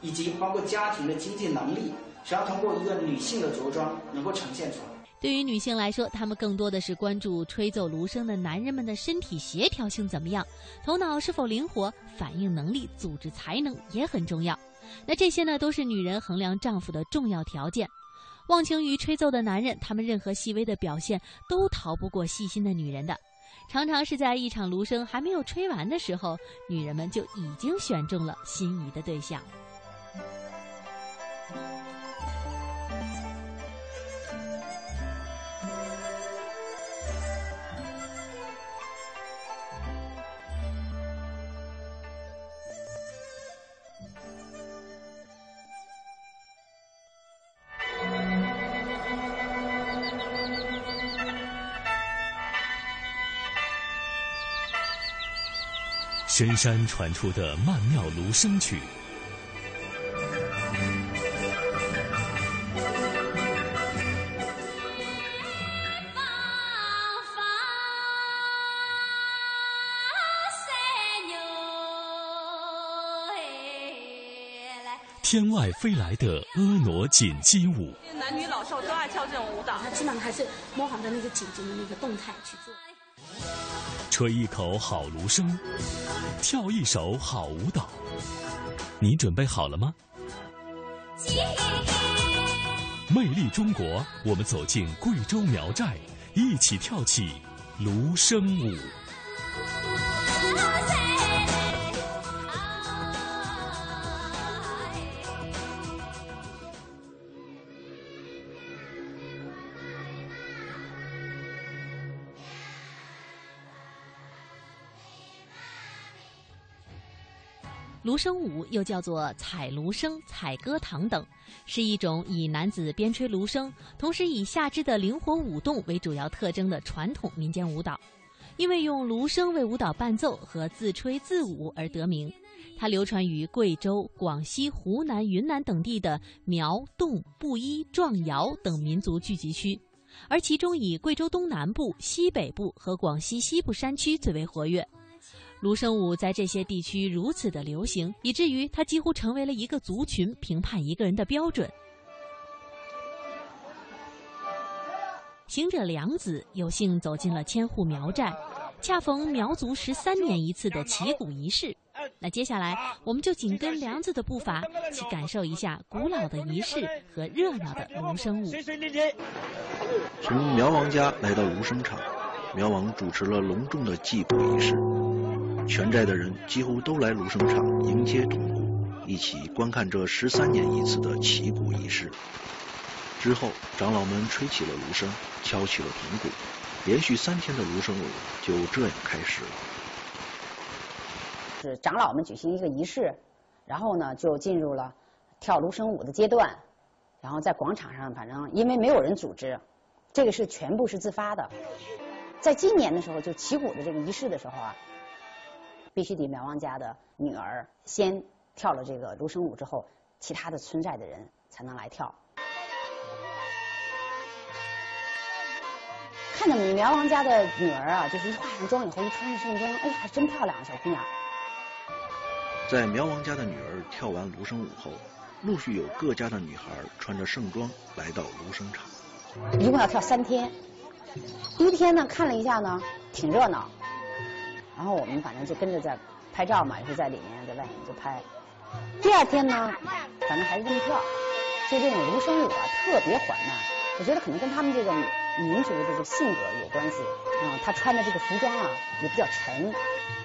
以及包括家庭的经济能力，只要通过一个女性的着装能够呈现出来。对于女性来说，她们更多的是关注吹奏芦笙的男人们的身体协调性怎么样，头脑是否灵活，反应能力、组织才能也很重要。那这些呢，都是女人衡量丈夫的重要条件。忘情于吹奏的男人，他们任何细微的表现都逃不过细心的女人的。常常是在一场芦笙还没有吹完的时候，女人们就已经选中了心仪的对象。深山传出的曼妙芦笙曲。天外飞来的婀娜锦鸡舞，男女老少都爱跳这种舞蹈。他基本上还是模仿着那个锦锦的那个动态去做。吹一口好芦笙，跳一首好舞蹈，你准备好了吗？魅力中国，我们走进贵州苗寨，一起跳起芦笙舞。芦笙舞又叫做采芦笙、采歌堂等，是一种以男子边吹芦笙，同时以下肢的灵活舞动为主要特征的传统民间舞蹈。因为用芦笙为舞蹈伴奏和自吹自舞而得名。它流传于贵州、广西、湖南、云南等地的苗、侗、布依、壮瑶等民族聚集区，而其中以贵州东南部、西北部和广西西部山区最为活跃。芦笙舞在这些地区如此的流行，以至于它几乎成为了一个族群评判一个人的标准。行者梁子有幸走进了千户苗寨，恰逢苗族十三年一次的祈谷仪式。那接下来，我们就紧跟梁子的步伐，去感受一下古老的仪式和热闹的芦笙舞。从苗王家来到芦笙场，苗王主持了隆重的祭谷仪式。全寨的人几乎都来芦笙场迎接铜鼓，一起观看这十三年一次的祈鼓仪式。之后，长老们吹起了芦笙，敲起了铜鼓，连续三天的芦笙舞就这样开始了。是长老们举行一个仪式，然后呢就进入了跳芦笙舞的阶段，然后在广场上，反正因为没有人组织，这个是全部是自发的。在今年的时候，就起鼓的这个仪式的时候啊。必须得苗王家的女儿先跳了这个芦笙舞之后，其他的村寨的人才能来跳。看着苗王家的女儿啊，就是一化上妆以后，一穿上盛装，哎呀，真漂亮，小姑娘。在苗王家的女儿跳完芦笙舞后，陆续有各家的女孩穿着盛装来到芦笙场。一共要跳三天，第一天呢，看了一下呢，挺热闹。然后我们反正就跟着在拍照嘛，也是在里面，在外面就拍。第二天呢，反正还是这么跳，就这种芦笙舞啊，特别缓慢。我觉得可能跟他们这个民族的这个性格有关系。嗯，他穿的这个服装啊，也比较沉，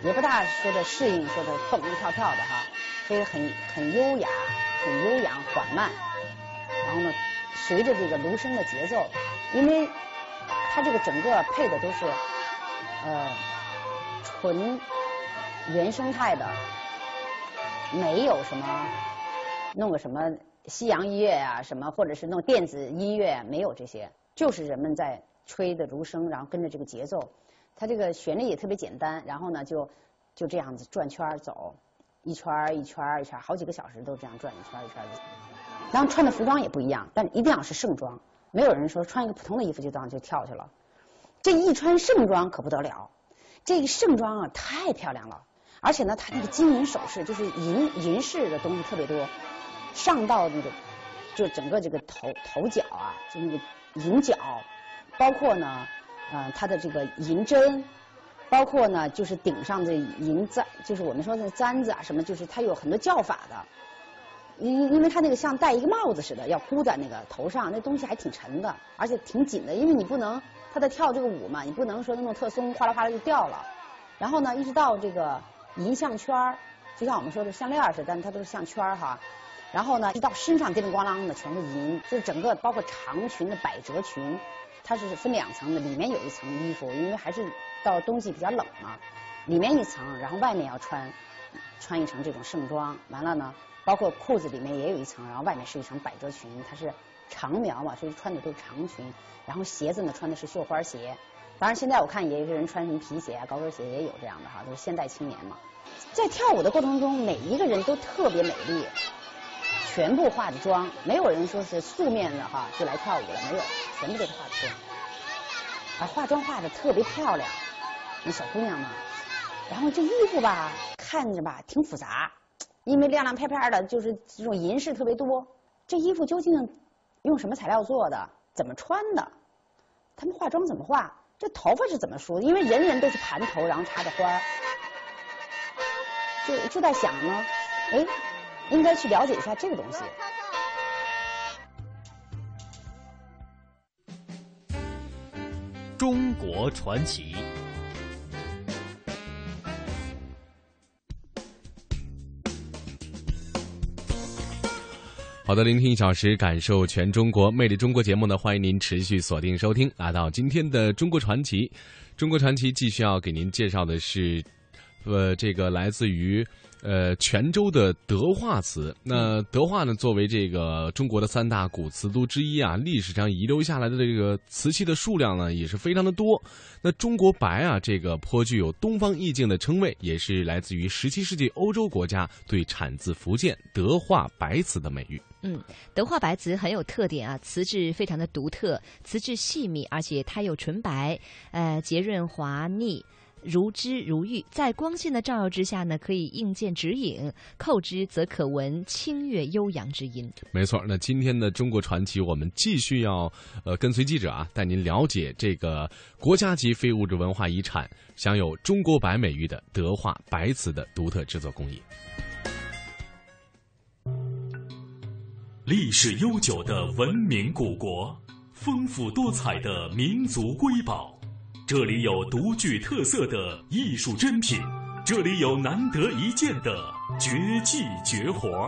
也不大说的适应说的蹦蹦跳跳的哈，所以很很优雅，很悠扬缓慢。然后呢，随着这个芦笙的节奏，因为它这个整个配的都是呃。纯原生态的，没有什么弄个什么西洋音乐啊，什么或者是弄电子音乐，没有这些，就是人们在吹的芦笙，然后跟着这个节奏，它这个旋律也特别简单，然后呢就就这样子转圈走，一圈一圈一圈，好几个小时都这样转一圈一圈的。然后穿的服装也不一样，但一定要是盛装，没有人说穿一个普通的衣服就当就跳去了，这一穿盛装可不得了。这个盛装啊，太漂亮了，而且呢，它那个金银首饰，就是银银饰的东西特别多，上到那个就整个这个头头角啊，就那个银角，包括呢，呃，它的这个银针，包括呢，就是顶上的银簪，就是我们说的簪子啊，什么，就是它有很多叫法的，因因为它那个像戴一个帽子似的，要箍在那个头上，那东西还挺沉的，而且挺紧的，因为你不能。他在跳这个舞嘛，你不能说那么特松，哗啦哗啦就掉了。然后呢，一直到这个银项圈儿，就像我们说的项链似的，但它都是项圈儿哈。然后呢，一到身上叮铃咣啷的全是银，就是整个包括长裙的百褶裙，它是分两层的，里面有一层衣服，因为还是到冬季比较冷嘛，里面一层，然后外面要穿穿一层这种盛装。完了呢，包括裤子里面也有一层，然后外面是一层百褶裙，它是。长苗嘛，所以穿的都是长裙，然后鞋子呢穿的是绣花鞋，当然，现在我看也有些人穿什么皮鞋啊、高跟鞋也有这样的哈，都是现代青年嘛。在跳舞的过程中，每一个人都特别美丽，全部化着妆，没有人说是素面的哈就来跳舞了，没有，全部都是化妆，啊，化妆化的特别漂亮，那小姑娘嘛。然后这衣服吧，看着吧挺复杂，因为亮亮片片的，就是这种银饰特别多。这衣服究竟用什么材料做的？怎么穿的？他们化妆怎么化？这头发是怎么梳？因为人人都是盘头，然后插着花儿，就就在想呢，哎，应该去了解一下这个东西。中国传奇。好的，聆听一小时，感受全中国魅力。中国节目呢，欢迎您持续锁定收听，来到今天的中国传奇。中国传奇继续要给您介绍的是，呃，这个来自于。呃，泉州的德化祠，那德化呢，作为这个中国的三大古瓷都之一啊，历史上遗留下来的这个瓷器的数量呢，也是非常的多。那中国白啊，这个颇具有东方意境的称谓，也是来自于十七世纪欧洲国家对产自福建德化白瓷的美誉。嗯，德化白瓷很有特点啊，瓷质非常的独特，瓷质细密，而且它又纯白，呃，洁润滑腻。如脂如玉，在光线的照耀之下呢，可以映见指影；扣之则可闻清越悠扬之音。没错，那今天的中国传奇，我们继续要呃跟随记者啊，带您了解这个国家级非物质文化遗产、享有“中国白”美誉的德化白瓷的独特制作工艺。历史悠久的文明古国，丰富多彩的民族瑰宝。这里有独具特色的艺术珍品，这里有难得一见的绝技绝活。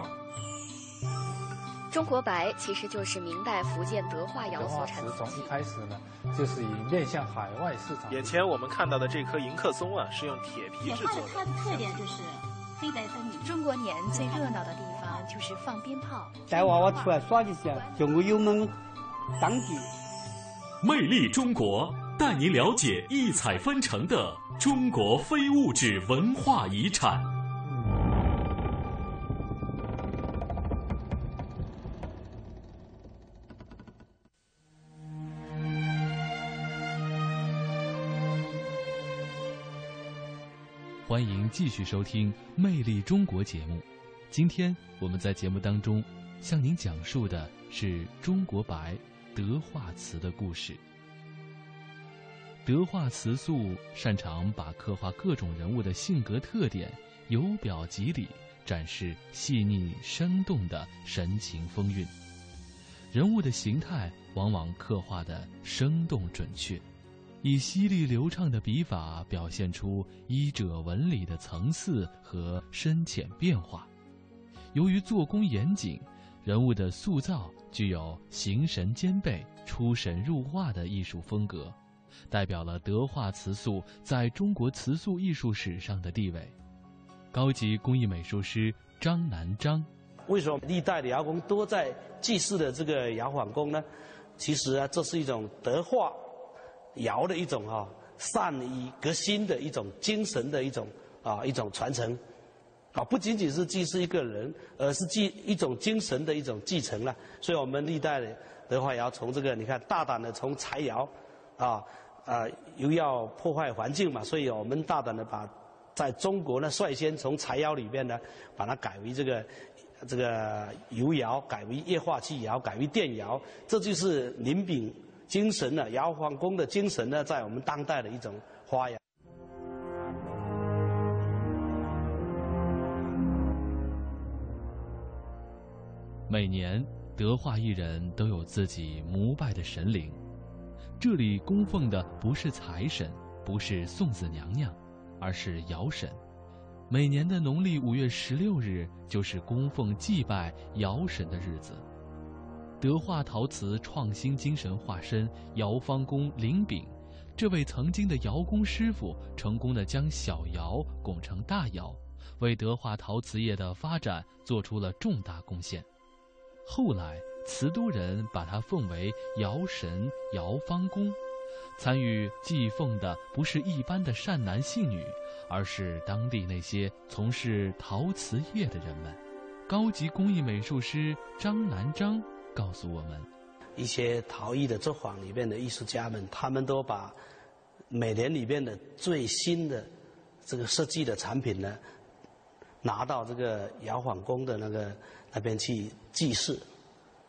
中国白其实就是明代福建德化窑所产从一开始呢，就是以面向海外市场。眼前我们看到的这棵迎客松啊，是用铁皮制作的。它的特点就是黑白分明。中国年最热闹的地方就是放鞭炮，带娃娃出来耍的时候，就我有们当地魅力中国。带您了解异彩纷呈的中国非物质文化遗产。欢迎继续收听《魅力中国》节目。今天我们在节目当中向您讲述的是中国白德化瓷的故事。德化瓷塑擅长把刻画各种人物的性格特点由表及里，展示细腻生动的神情风韵。人物的形态往往刻画的生动准确，以犀利流畅的笔法表现出衣褶纹理的层次和深浅变化。由于做工严谨，人物的塑造具有形神兼备、出神入化的艺术风格。代表了德化瓷塑在中国瓷塑艺术史上的地位。高级工艺美术师张南章，为什么历代的窑工都在祭祀的这个窑坊工呢？其实啊，这是一种德化窑的一种哈善于革新的一种精神的一种啊一种传承啊，不仅仅是祭祀一个人，而是祭一种精神的一种继承了。所以我们历代的德化窑从这个你看大胆的从柴窑啊。啊，又要破坏环境嘛，所以我们大胆的把在中国呢率先从柴窑里面呢把它改为这个这个油窑，改为液化气窑，改为电窑，这就是林炳精神呢，窑皇宫的精神呢，在我们当代的一种花样。每年德化艺人都有自己膜拜的神灵。这里供奉的不是财神，不是送子娘娘，而是窑神。每年的农历五月十六日就是供奉祭拜窑神的日子。德化陶瓷创新精神化身窑方工林炳，这位曾经的窑工师傅，成功的将小窑拱成大窑，为德化陶瓷业的发展做出了重大贡献。后来。瓷都人把他奉为窑神、窑坊公，参与祭奉的不是一般的善男信女，而是当地那些从事陶瓷业的人们。高级工艺美术师张南章告诉我们，一些陶艺的作坊里面的艺术家们，他们都把每年里面的最新的这个设计的产品呢，拿到这个窑坊宫的那个那边去祭祀，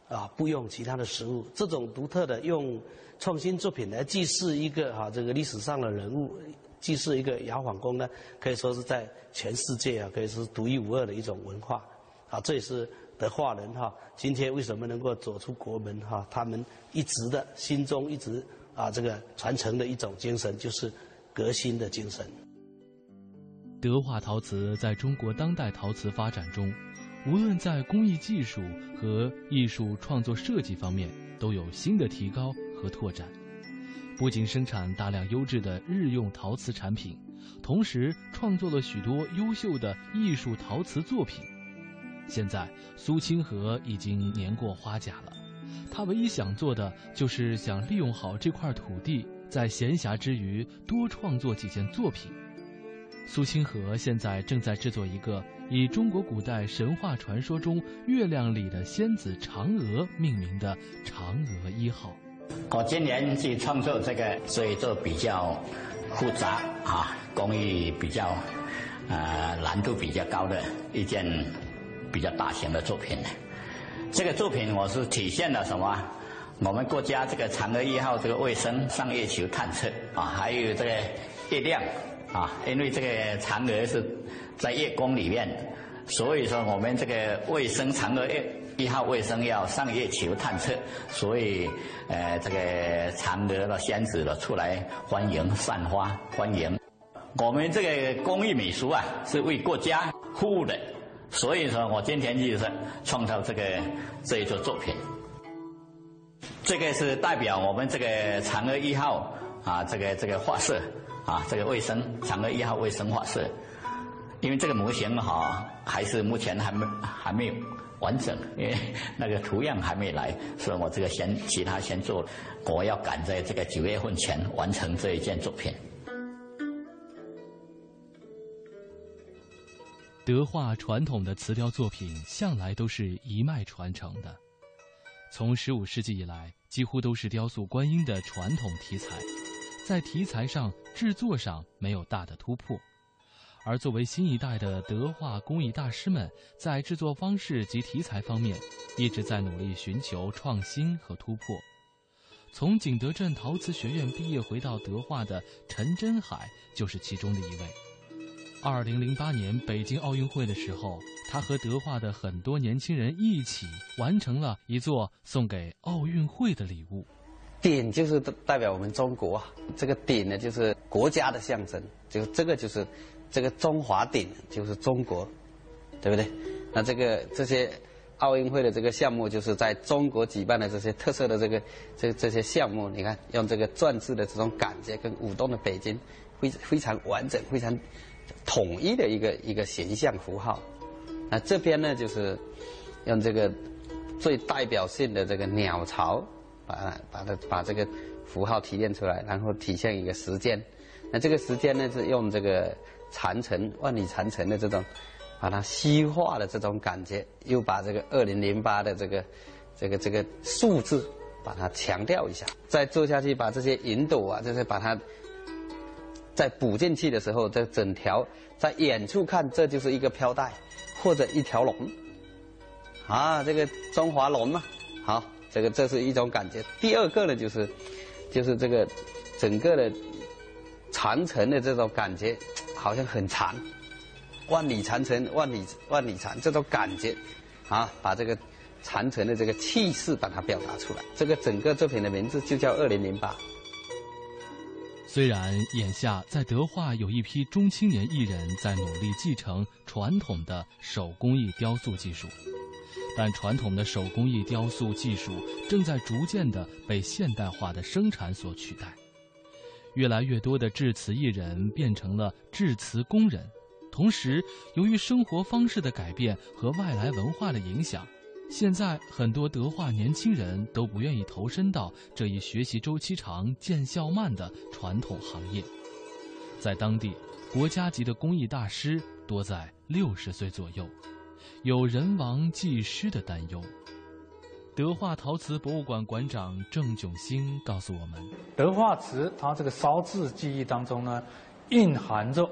啊，不用其他的食物，这种独特的用。创新作品来祭祀一个哈这个历史上的人物，祭祀一个摇晃宫呢，可以说是在全世界啊，可以说是独一无二的一种文化，啊，这也是德化人哈今天为什么能够走出国门哈，他们一直的心中一直啊这个传承的一种精神，就是革新的精神。德化陶瓷在中国当代陶瓷发展中，无论在工艺技术和艺术创作设计方面，都有新的提高。和拓展，不仅生产大量优质的日用陶瓷产品，同时创作了许多优秀的艺术陶瓷作品。现在苏清河已经年过花甲了，他唯一想做的就是想利用好这块土地，在闲暇之余多创作几件作品。苏清河现在正在制作一个以中国古代神话传说中月亮里的仙子嫦娥命名的嫦娥一号。我今年去创作这个，所以做比较复杂啊，工艺比较呃难度比较高的一件比较大型的作品。这个作品我是体现了什么？我们国家这个嫦娥一号这个卫星上月球探测啊，还有这个月亮啊，因为这个嫦娥是在月宫里面，所以说我们这个卫星嫦娥月。一号卫星要上月球探测，所以，呃，这个嫦娥的仙子了出来欢迎散花欢迎。我们这个工艺美术啊，是为国家服务的，所以说我今天就是创造这个这一座作品。这个是代表我们这个嫦娥一号啊，这个这个画色啊，这个卫生嫦娥一号卫生画色，因为这个模型哈，还是目前还没还没有。完整，因为 那个图样还没来，所以我这个先其他先做，我要赶在这个九月份前完成这一件作品。德化传统的瓷雕作品向来都是一脉传承的，从十五世纪以来，几乎都是雕塑观音的传统题材，在题材上、制作上没有大的突破。而作为新一代的德化工艺大师们，在制作方式及题材方面，一直在努力寻求创新和突破。从景德镇陶瓷学院毕业回到德化的陈真海就是其中的一位。二零零八年北京奥运会的时候，他和德化的很多年轻人一起完成了一座送给奥运会的礼物。鼎就是代表我们中国，这个鼎呢就是国家的象征，就这个就是。这个中华鼎就是中国，对不对？那这个这些奥运会的这个项目，就是在中国举办的这些特色的这个这这些项目，你看用这个篆字的这种感觉，跟舞动的北京非非常完整、非常统一的一个一个形象符号。那这边呢，就是用这个最代表性的这个鸟巢，把把它把这个符号提炼出来，然后体现一个时间。那这个时间呢，是用这个。长城万里长城的这种，把它虚化的这种感觉，又把这个二零零八的这个这个这个数字把它强调一下，再做下去，把这些云朵啊，就是把它再补进去的时候，这整条在远处看，这就是一个飘带或者一条龙啊，这个中华龙嘛，好，这个这是一种感觉。第二个呢，就是就是这个整个的长城的这种感觉。好像很长，万里长城，万里万里长，这种感觉，啊，把这个长城的这个气势把它表达出来。这个整个作品的名字就叫二零零八。虽然眼下在德化有一批中青年艺人在努力继承传统的手工艺雕塑技术，但传统的手工艺雕塑技术正在逐渐的被现代化的生产所取代。越来越多的制瓷艺人变成了制瓷工人，同时，由于生活方式的改变和外来文化的影响，现在很多德化年轻人都不愿意投身到这一学习周期长、见效慢的传统行业。在当地，国家级的工艺大师多在六十岁左右，有人亡技失的担忧。德化陶瓷博物馆馆长郑炯兴告诉我们：德化瓷它这个烧制技艺当中呢，蕴含着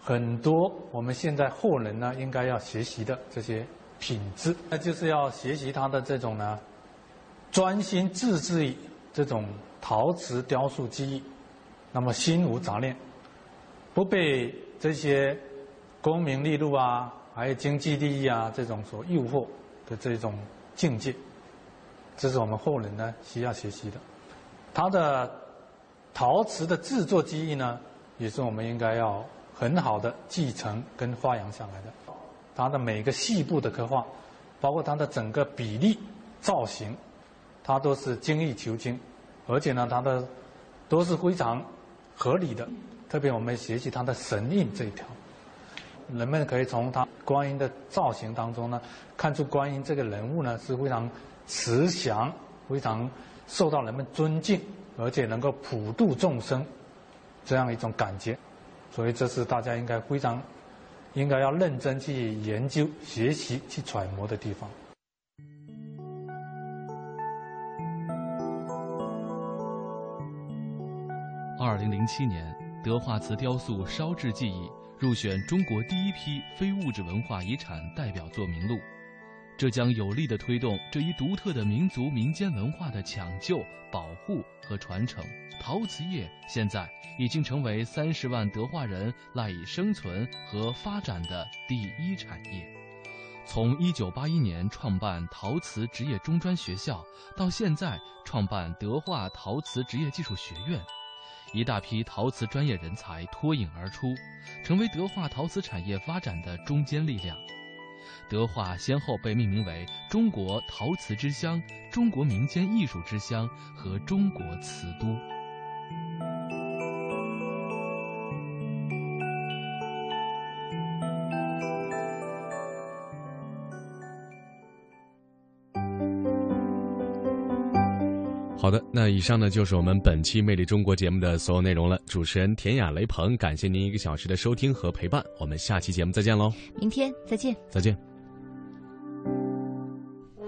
很多我们现在后人呢应该要学习的这些品质，那就是要学习他的这种呢，专心致志于这种陶瓷雕塑技艺，那么心无杂念，不被这些功名利禄啊，还有经济利益啊这种所诱惑的这种境界。这是我们后人呢需要学习的，他的陶瓷的制作技艺呢，也是我们应该要很好的继承跟发扬下来的。它的每个细部的刻画，包括它的整个比例、造型，它都是精益求精，而且呢，它的都是非常合理的。特别我们学习它的神印这一条，人们可以从它观音的造型当中呢，看出观音这个人物呢是非常。慈祥，非常受到人们尊敬，而且能够普度众生，这样一种感觉，所以这是大家应该非常应该要认真去研究、学习、去揣摩的地方。二零零七年，德化瓷雕塑烧制技艺入选中国第一批非物质文化遗产代表作名录。这将有力地推动这一独特的民族民间文化的抢救、保护和传承。陶瓷业现在已经成为三十万德化人赖以生存和发展的第一产业。从一九八一年创办陶瓷职业中专学校，到现在创办德化陶瓷职业技术学院，一大批陶瓷专业人才脱颖而出，成为德化陶瓷产业发展的中坚力量。德化先后被命名为“中国陶瓷之乡”“中国民间艺术之乡”和“中国瓷都”。好的，那以上呢就是我们本期《魅力中国》节目的所有内容了。主持人田雅、雷鹏，感谢您一个小时的收听和陪伴。我们下期节目再见喽！明天再见，再见。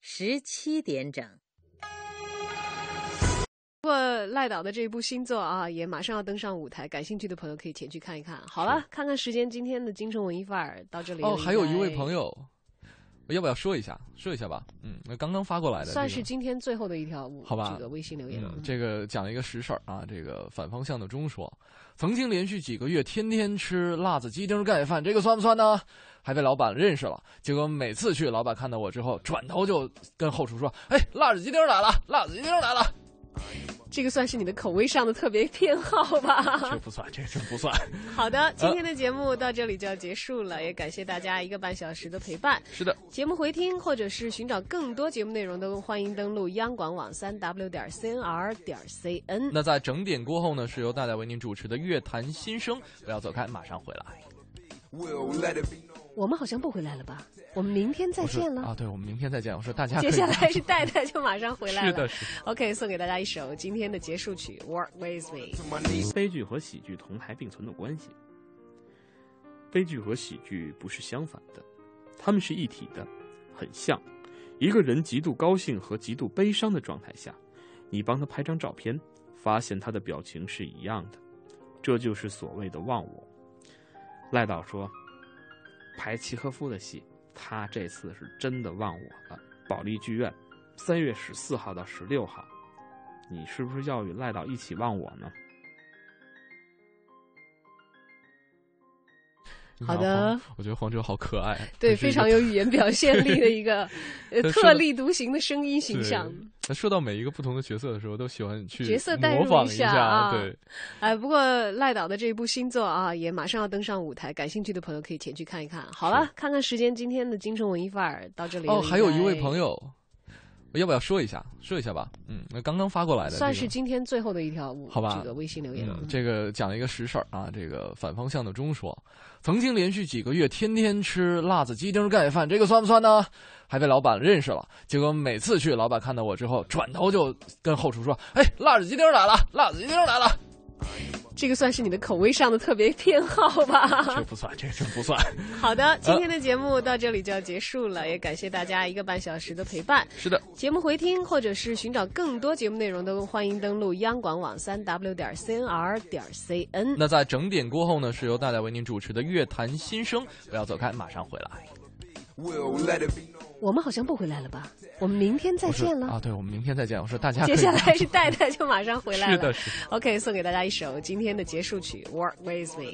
十七点整。不过赖导的这一部新作啊，也马上要登上舞台，感兴趣的朋友可以前去看一看。好了，看看时间，今天的京城文艺范儿到这里。哦，还有一位朋友，要不要说一下？说一下吧。嗯，那刚刚发过来的，算是今天最后的一条好吧？这个微信留言。这个讲一个实事儿啊，这个反方向的钟说，曾经连续几个月天天吃辣子鸡丁盖饭，这个算不算呢？还被老板认识了，结果每次去，老板看到我之后，转头就跟后厨说：“哎，辣子鸡丁来了，辣子鸡丁来了。”这个算是你的口味上的特别偏好吧？这不算，这真不算。好的，今天的节目到这里就要结束了，也感谢大家一个半小时的陪伴。是的，节目回听或者是寻找更多节目内容，都欢迎登录央广网三 w 点 cnr 点 cn。那在整点过后呢，是由大家为您主持的《乐坛新生》，不要走开，马上回来。我们好像不回来了吧？我们明天再见了啊！对，我们明天再见。我说大家接下来是戴戴就马上回来了。是的，OK，送给大家一首今天的结束曲《Work With Me》。悲剧和喜剧同台并存的关系，悲剧和喜剧不是相反的，它们是一体的。很像。一个人极度高兴和极度悲伤的状态下，你帮他拍张照片，发现他的表情是一样的，这就是所谓的忘我。赖导说，排契诃夫的戏，他这次是真的忘我了。保利剧院，三月十四号到十六号，你是不是要与赖导一起忘我呢？好的，我觉得黄哲好可爱，对，非常有语言表现力的一个 呃特立独行的声音形象。他说到每一个不同的角色的时候，都喜欢去角色代入一下啊。对，哎，不过赖导的这一部新作啊，也马上要登上舞台，感兴趣的朋友可以前去看一看。好了，看看时间，今天的京城文艺范儿到这里。哦，还有一位朋友。要不要说一下？说一下吧。嗯，那刚刚发过来的，算是今天最后的一条，好吧？这个微信留言，这个讲一个实事儿啊。这个反方向的钟说，曾经连续几个月天天吃辣子鸡丁盖饭，这个算不算呢？还被老板认识了。结果每次去，老板看到我之后，转头就跟后厨说：“哎，辣子鸡丁来了，辣子鸡丁来了。”这个算是你的口味上的特别偏好吧？这不算，这真不算。好的，今天的节目到这里就要结束了，也感谢大家一个半小时的陪伴。是的，节目回听或者是寻找更多节目内容，都欢迎登录央广网三 w 点 cnr 点 cn。那在整点过后呢，是由大家为您主持的《乐坛新生》，不要走开，马上回来。我们好像不回来了吧？我们明天再见了啊！对，我们明天再见。我说大家 接下来是戴戴就马上回来了。是的，是。OK，送给大家一首今天的结束曲《Work With Me》。